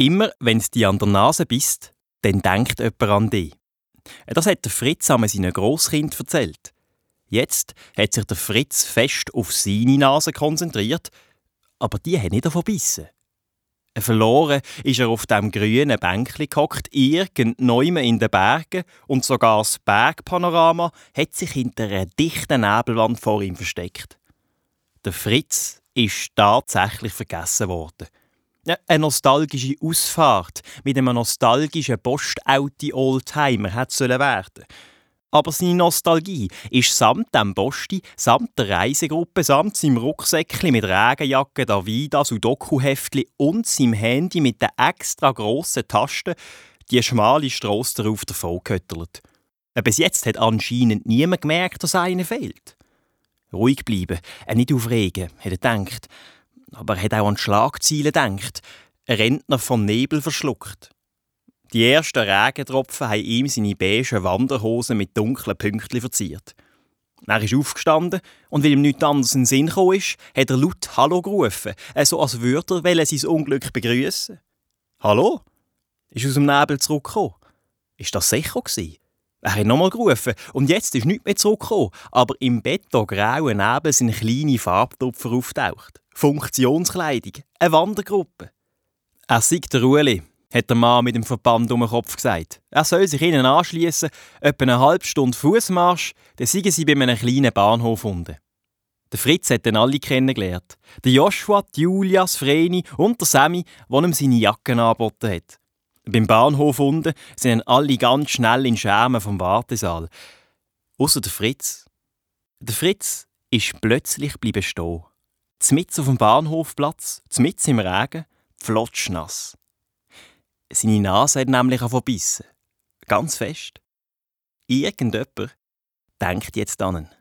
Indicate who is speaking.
Speaker 1: Immer, wenn es dir an der Nase bist, dann denkt jemand an dich. Das hat der Fritz einmal seinen Grosskind erzählt. Jetzt hat sich der Fritz fest auf seine Nase konzentriert, aber die hat nicht davon bissen. Verloren ist er auf dem grünen Bänkli gehockt, irgendwo in den Bergen, und sogar das Bergpanorama hat sich hinter einer dichten Nebelwand vor ihm versteckt. Der Fritz ist tatsächlich vergessen worden. Eine nostalgische Ausfahrt mit einem nostalgischen Postauti-Oldtimer hätte werden. Aber seine Nostalgie ist samt dem Posti, samt der Reisegruppe, samt seinem Rucksäckchen mit Regenjacke, Davidas und Dokuheftli und seinem Handy mit den extra grossen Tasten die schmale Strasse darauf davon gehöttelt. Äh, bis jetzt hat anscheinend niemand gemerkt, dass einer fehlt. Ruhig bleiben, äh, nicht aufregen, hat er gedacht. Aber er hat auch an Schlagzeilen gedacht. Ein Rentner vom Nebel verschluckt. Die ersten Regentropfen haben ihm seine beige Wanderhosen mit dunklen Pünktchen verziert. Er ist aufgestanden und weil ihm nichts anderes in den Sinn kam, ist, hat er laut Hallo gerufen, äh, so als würde er sein Unglück begrüßen. Hallo? Ist aus dem Nebel zurückgekommen. Ist das sicher gewesen? Er hat nochmal gerufen und jetzt ist nichts mehr zurückgekommen, aber im betongrauen Nebel sind kleine Farbtupfer auftaucht. Funktionskleidung, eine Wandergruppe. Er sieht der Ueli, hat der Mann mit dem Verband um den Kopf gesagt. Er soll sich ihnen anschließen, etwa eine halbe Stunde Fußmarsch, dann seien sie bei einem kleinen Bahnhof unten. Der Fritz hat dann alle kennengelernt. Der Joshua, die Julia, das Vreni und der Sammy, der ihm seine Jacken angeboten hat. Beim Bahnhof unten sind alle ganz schnell in Schermen vom Wartesaal. Außer der Fritz. Der Fritz ist plötzlich bleiben stehen. Zmitz auf dem Bahnhofplatz, zmitz im Regen, flotschnass. Seine Nase hat nämlich verbissen. Ganz fest. Irgendjemand denkt jetzt an ihn.